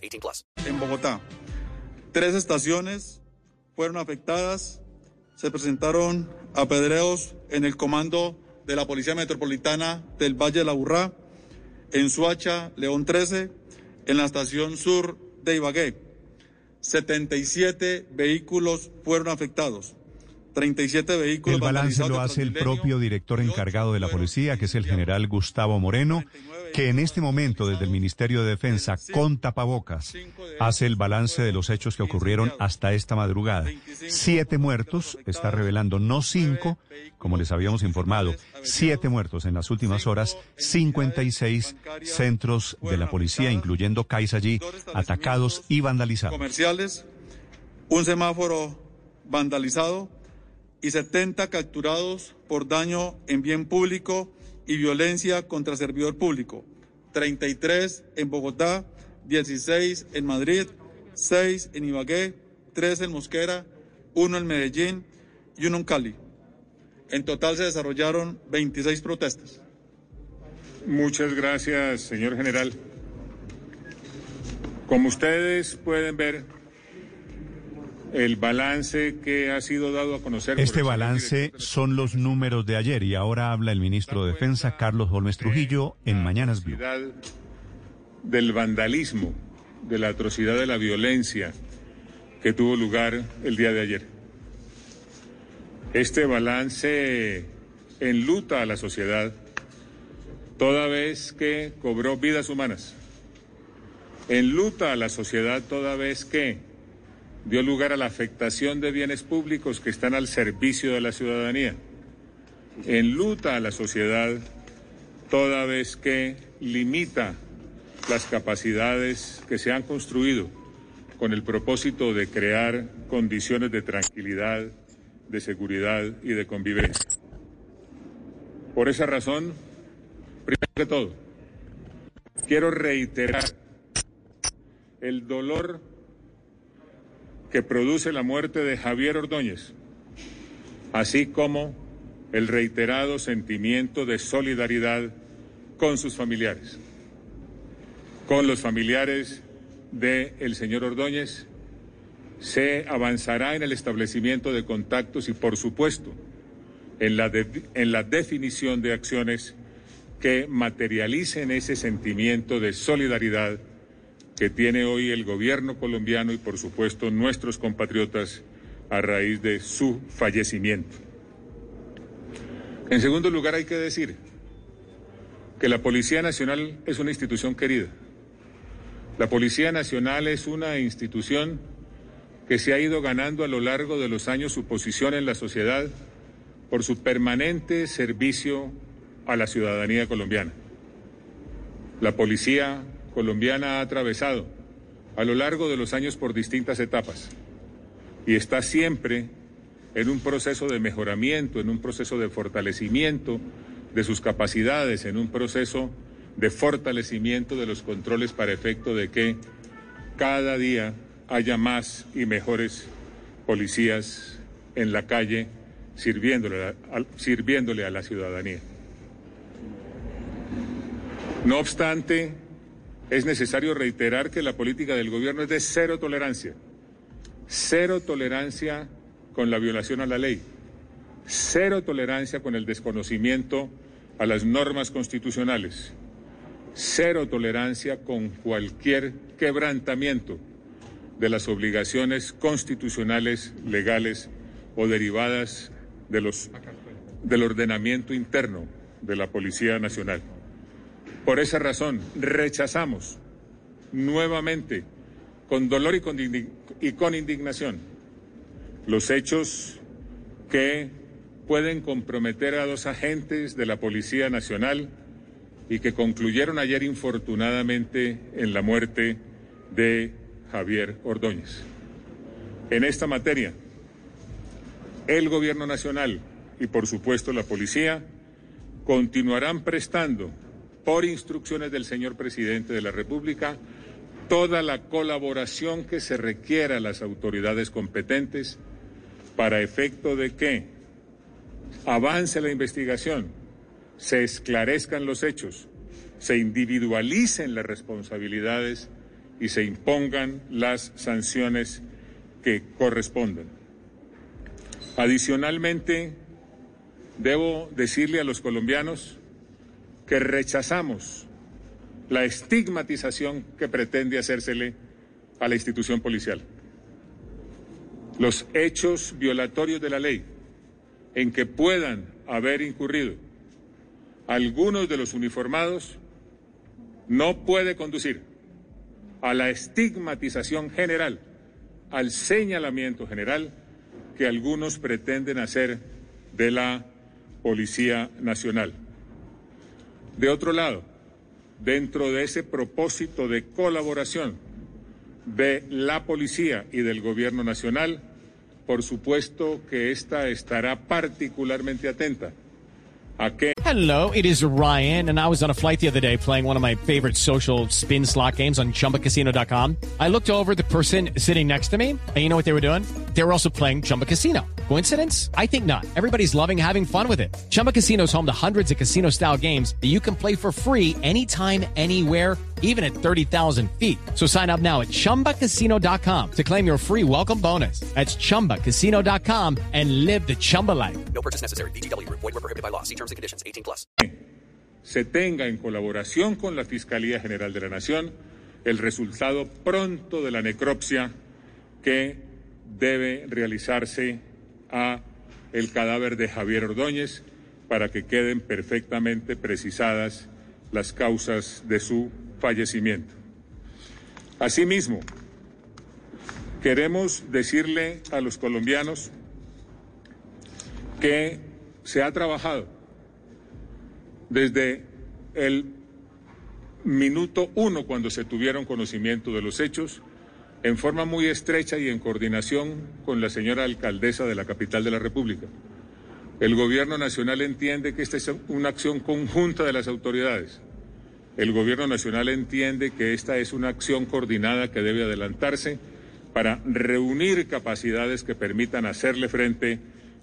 18 plus. En Bogotá, tres estaciones fueron afectadas. Se presentaron apedreos en el comando de la Policía Metropolitana del Valle de la Burrá, en Suacha, León 13, en la estación sur de Ibagué. 77 vehículos fueron afectados. 37 vehículos. El balance lo hace el propio director encargado de la policía, que es el general Gustavo Moreno, que en este momento desde el Ministerio de Defensa, con tapabocas, hace el balance de los hechos que ocurrieron hasta esta madrugada. Siete muertos, está revelando no cinco, como les habíamos informado, siete muertos en las últimas horas, 56 centros de la policía, incluyendo CAIS allí, atacados y vandalizados. comerciales, un semáforo vandalizado y 70 capturados por daño en bien público y violencia contra servidor público. 33 en Bogotá, 16 en Madrid, 6 en Ibagué, 3 en Mosquera, 1 en Medellín y 1 en Cali. En total se desarrollaron 26 protestas. Muchas gracias, señor general. Como ustedes pueden ver, el balance que ha sido dado a conocer. Este balance son los números de ayer y ahora habla el ministro de Defensa, Carlos Holmes Trujillo, en Mañanas Blue. del vandalismo, de la atrocidad de la violencia que tuvo lugar el día de ayer. Este balance enluta a la sociedad toda vez que cobró vidas humanas. Enluta a la sociedad toda vez que dio lugar a la afectación de bienes públicos que están al servicio de la ciudadanía. Enluta a la sociedad toda vez que limita las capacidades que se han construido con el propósito de crear condiciones de tranquilidad, de seguridad y de convivencia. Por esa razón, primero que todo, quiero reiterar el dolor que produce la muerte de Javier Ordóñez, así como el reiterado sentimiento de solidaridad con sus familiares, con los familiares del señor Ordóñez. Se avanzará en el establecimiento de contactos y, por supuesto, en la, en la definición de acciones que materialicen ese sentimiento de solidaridad que tiene hoy el gobierno colombiano y, por supuesto, nuestros compatriotas a raíz de su fallecimiento. En segundo lugar, hay que decir que la Policía Nacional es una institución querida. La Policía Nacional es una institución que se ha ido ganando a lo largo de los años su posición en la sociedad por su permanente servicio a la ciudadanía colombiana. La policía colombiana ha atravesado a lo largo de los años por distintas etapas y está siempre en un proceso de mejoramiento, en un proceso de fortalecimiento de sus capacidades, en un proceso de fortalecimiento de los controles para efecto de que cada día haya más y mejores policías en la calle sirviéndole a, la ciudadanía. No obstante, es necesario reiterar que la política del gobierno es de cero tolerancia. Cero tolerancia con la violación a la ley. Cero tolerancia con el desconocimiento a las normas constitucionales. Cero tolerancia con cualquier quebrantamiento de las obligaciones constitucionales, legales o derivadas de los, del ordenamiento interno de la Policía Nacional. Por esa razón, rechazamos nuevamente, con dolor y con, indignación, los hechos que pueden comprometer a dos agentes de la Policía Nacional y que concluyeron ayer infortunadamente en la muerte de Javier Ordóñez. En esta materia, el Gobierno Nacional y por supuesto la Policía continuarán prestando, por instrucciones del señor presidente de la República, toda la colaboración que se requiera a las autoridades competentes para efecto de que avance la investigación, se esclarezcan los hechos, se individualicen las responsabilidades y se impongan las sanciones que correspondan. Adicionalmente, debo decirle a los colombianos que rechazamos la estigmatización que pretende hacérsele a la institución policial. Los hechos violatorios de la ley en que puedan haber incurrido algunos de los uniformados no puede conducir a la estigmatización general, al señalamiento general que algunos pretenden hacer de la Policía Nacional. De otro lado, dentro de ese propósito de colaboración de la policía y del gobierno nacional, por supuesto que esta estará particularmente atenta a que Hello, it is Ryan, and I was on a flight the other day playing one of my favorite social spin slot games on chumbacasino.com. I looked over the person sitting next to me, and you know what they were doing? They were also playing Chumba Casino. Coincidence? I think not. Everybody's loving having fun with it. Chumba Casino is home to hundreds of casino style games that you can play for free anytime, anywhere, even at 30,000 feet. So sign up now at chumbacasino.com to claim your free welcome bonus. That's chumbacasino.com and live the Chumba life. No purchase necessary. VGW Group. Void were prohibited by law. See terms and conditions. 18 plus. se tenga en colaboración con la Fiscalía General de la Nación el resultado pronto de la necropsia que debe realizarse a el cadáver de Javier Ordóñez para que queden perfectamente precisadas las causas de su fallecimiento. Asimismo, queremos decirle a los colombianos que se ha trabajado desde el minuto uno cuando se tuvieron conocimiento de los hechos, en forma muy estrecha y en coordinación con la señora alcaldesa de la capital de la República. El gobierno nacional entiende que esta es una acción conjunta de las autoridades. El gobierno nacional entiende que esta es una acción coordinada que debe adelantarse para reunir capacidades que permitan hacerle frente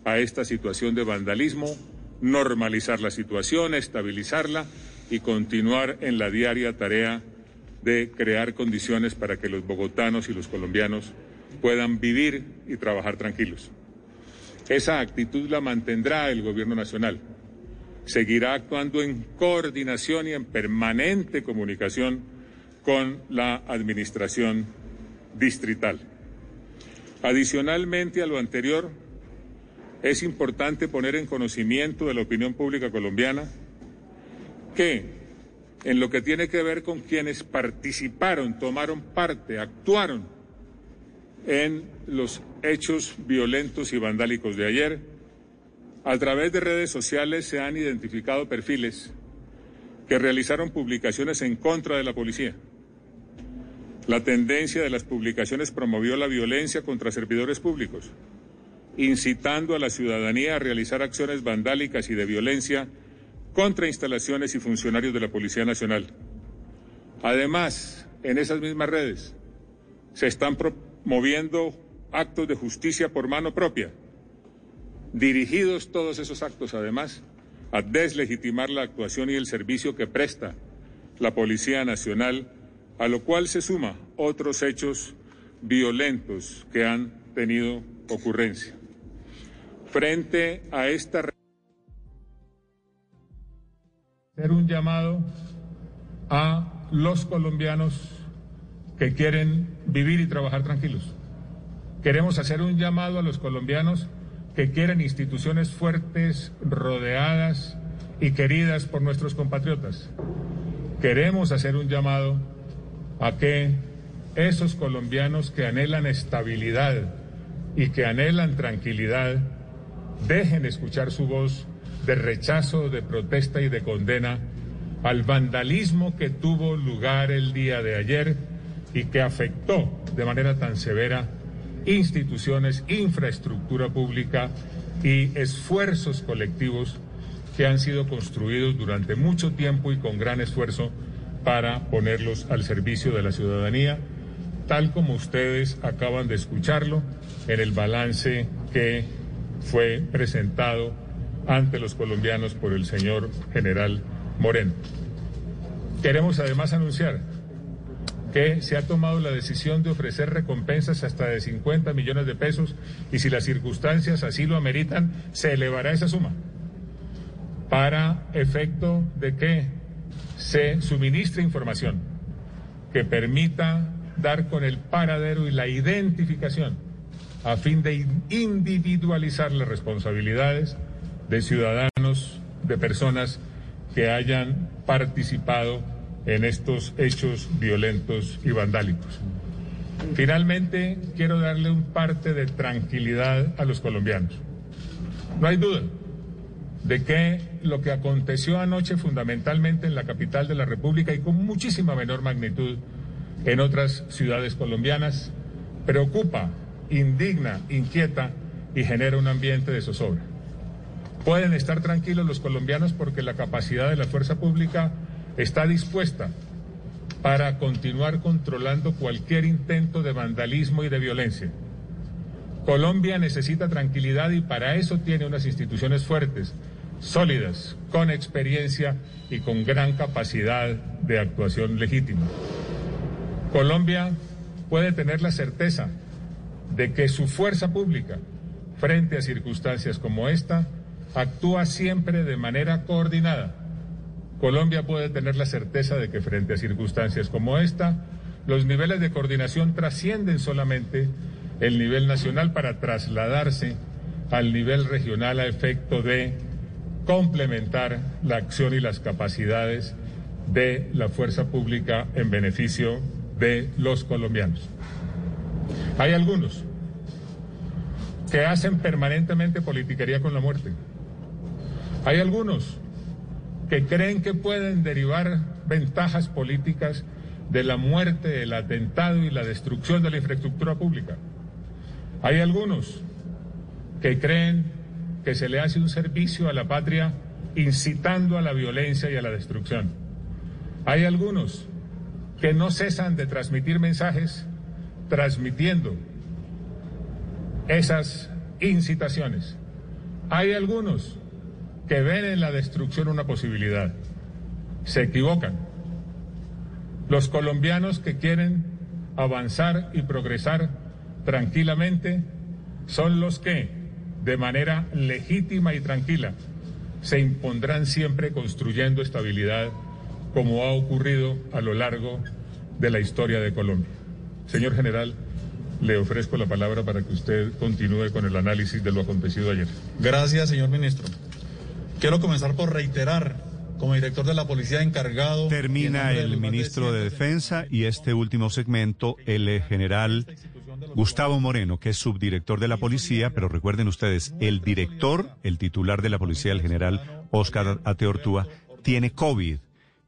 a esta situación de vandalismo, normalizar la situación, estabilizarla y continuar en la diaria tarea de crear condiciones para que los bogotanos y los colombianos puedan vivir y trabajar tranquilos. Esa actitud la mantendrá el gobierno nacional. Seguirá actuando en coordinación y en permanente comunicación con la administración distrital. Adicionalmente a lo anterior, es importante poner en conocimiento de la opinión pública colombiana que en lo que tiene que ver con quienes participaron, tomaron parte, actuaron en los hechos violentos y vandálicos de ayer, a través de redes sociales se han identificado perfiles que realizaron publicaciones en contra de la policía. La tendencia de las publicaciones promovió la violencia contra servidores públicos, incitando a la ciudadanía a realizar acciones vandálicas y de violencia contra instalaciones y funcionarios de la Policía Nacional. Además, en esas mismas redes se están promoviendo actos de justicia por mano propia, dirigidos todos esos actos, además, a deslegitimar la actuación y el servicio que presta la Policía Nacional, a lo cual se suma otros hechos violentos que han tenido ocurrencia. Frente a esta llamado a los colombianos que quieren vivir y trabajar tranquilos. Queremos hacer un llamado a los colombianos que quieren instituciones fuertes, rodeadas y queridas por nuestros compatriotas. Queremos hacer un llamado a que esos colombianos que anhelan estabilidad y que anhelan tranquilidad dejen escuchar su voz de rechazo, de protesta y de condena al vandalismo que tuvo lugar el día de ayer y que afectó de manera tan severa instituciones, infraestructura pública y esfuerzos colectivos que han sido construidos durante mucho tiempo y con gran esfuerzo para ponerlos al servicio de la ciudadanía, tal como ustedes acaban de escucharlo en el balance que fue presentado ante los colombianos por el señor general Moreno. Queremos además anunciar que se ha tomado la decisión de ofrecer recompensas hasta de 50 millones de pesos y si las circunstancias así lo ameritan, se elevará esa suma para efecto de que se suministre información que permita dar con el paradero y la identificación a fin de individualizar las responsabilidades de ciudadanos, de personas que hayan participado en estos hechos violentos y vandálicos. Finalmente, quiero darle un parte de tranquilidad a los colombianos. No hay duda de que lo que aconteció anoche fundamentalmente en la capital de la República y con muchísima menor magnitud en otras ciudades colombianas preocupa, indigna, inquieta y genera un ambiente de zozobra. Pueden estar tranquilos los colombianos porque la capacidad de la fuerza pública está dispuesta para continuar controlando cualquier intento de vandalismo y de violencia. Colombia necesita tranquilidad y para eso tiene unas instituciones fuertes, sólidas, con experiencia y con gran capacidad de actuación legítima. Colombia puede tener la certeza de que su fuerza pública, frente a circunstancias como esta, actúa siempre de manera coordinada Colombia puede tener la certeza de que frente a circunstancias como esta, los niveles de coordinación trascienden solamente el nivel nacional para trasladarse al nivel regional a efecto de complementar la acción y las capacidades de la fuerza pública en beneficio de los colombianos. Hay algunos que hacen permanentemente politiquería con la muerte. Hay algunos que creen que pueden derivar ventajas políticas de la muerte, el atentado y la destrucción de la infraestructura pública. Hay algunos que creen que se le hace un servicio a la patria incitando a la violencia y a la destrucción. Hay algunos que no cesan de transmitir mensajes transmitiendo esas incitaciones. Hay algunos que ven en la destrucción una posibilidad. Se equivocan. Los colombianos que quieren avanzar y progresar tranquilamente son los que, de manera legítima y tranquila, se impondrán siempre construyendo estabilidad como ha ocurrido a lo largo de la historia de Colombia. Señor general, le ofrezco la palabra para que usted continúe con el análisis de lo acontecido ayer. Gracias, señor ministro. Quiero comenzar por reiterar, como director de la policía encargado. Termina el ministro de Defensa y este último segmento, el general Gustavo Moreno, que es subdirector de la policía, pero recuerden ustedes, el director, el titular de la policía, el general Oscar Ateortúa, tiene COVID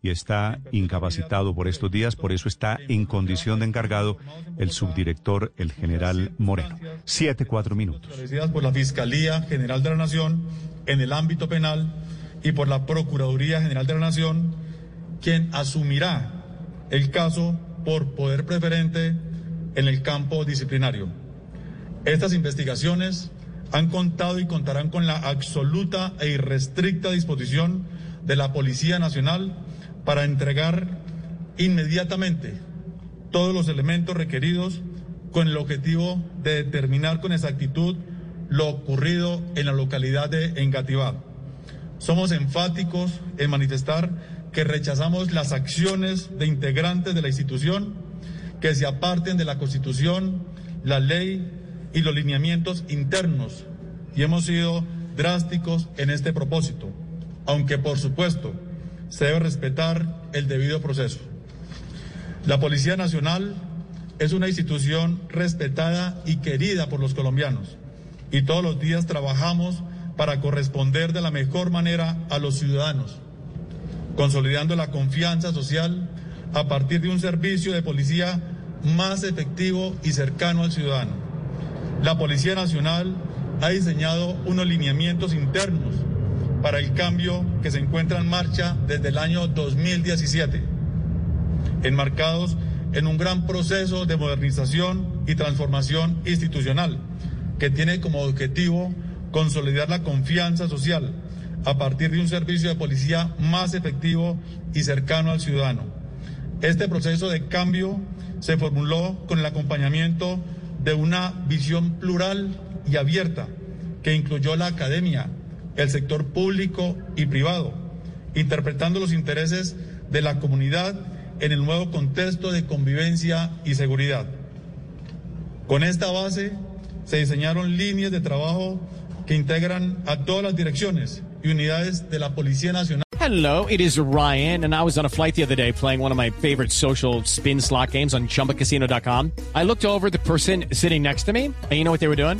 y está incapacitado por estos días, por eso está en condición de encargado el subdirector, el general Moreno. Siete, cuatro minutos. Por la Fiscalía General de la Nación en el ámbito penal y por la Procuraduría General de la Nación, quien asumirá el caso por poder preferente en el campo disciplinario. Estas investigaciones han contado y contarán con la absoluta e irrestricta disposición de la Policía Nacional para entregar inmediatamente todos los elementos requeridos con el objetivo de determinar con exactitud lo ocurrido en la localidad de Engativá. Somos enfáticos en manifestar que rechazamos las acciones de integrantes de la institución que se aparten de la Constitución, la ley y los lineamientos internos y hemos sido drásticos en este propósito, aunque por supuesto se debe respetar el debido proceso. La Policía Nacional es una institución respetada y querida por los colombianos y todos los días trabajamos para corresponder de la mejor manera a los ciudadanos, consolidando la confianza social a partir de un servicio de policía más efectivo y cercano al ciudadano. La Policía Nacional ha diseñado unos lineamientos internos para el cambio que se encuentra en marcha desde el año 2017, enmarcados en un gran proceso de modernización y transformación institucional que tiene como objetivo consolidar la confianza social a partir de un servicio de policía más efectivo y cercano al ciudadano. Este proceso de cambio se formuló con el acompañamiento de una visión plural y abierta que incluyó la academia, el sector público y privado, interpretando los intereses de la comunidad en el nuevo contexto de convivencia y seguridad. Con esta base se diseñaron líneas de trabajo que integran a todas las direcciones y unidades de la Policía Nacional. Hello, it is Ryan, and I was on a flight the other day playing one of my favorite social spin slot games on chumbacasino.com. I looked over the person sitting next to me, and you know what they were doing?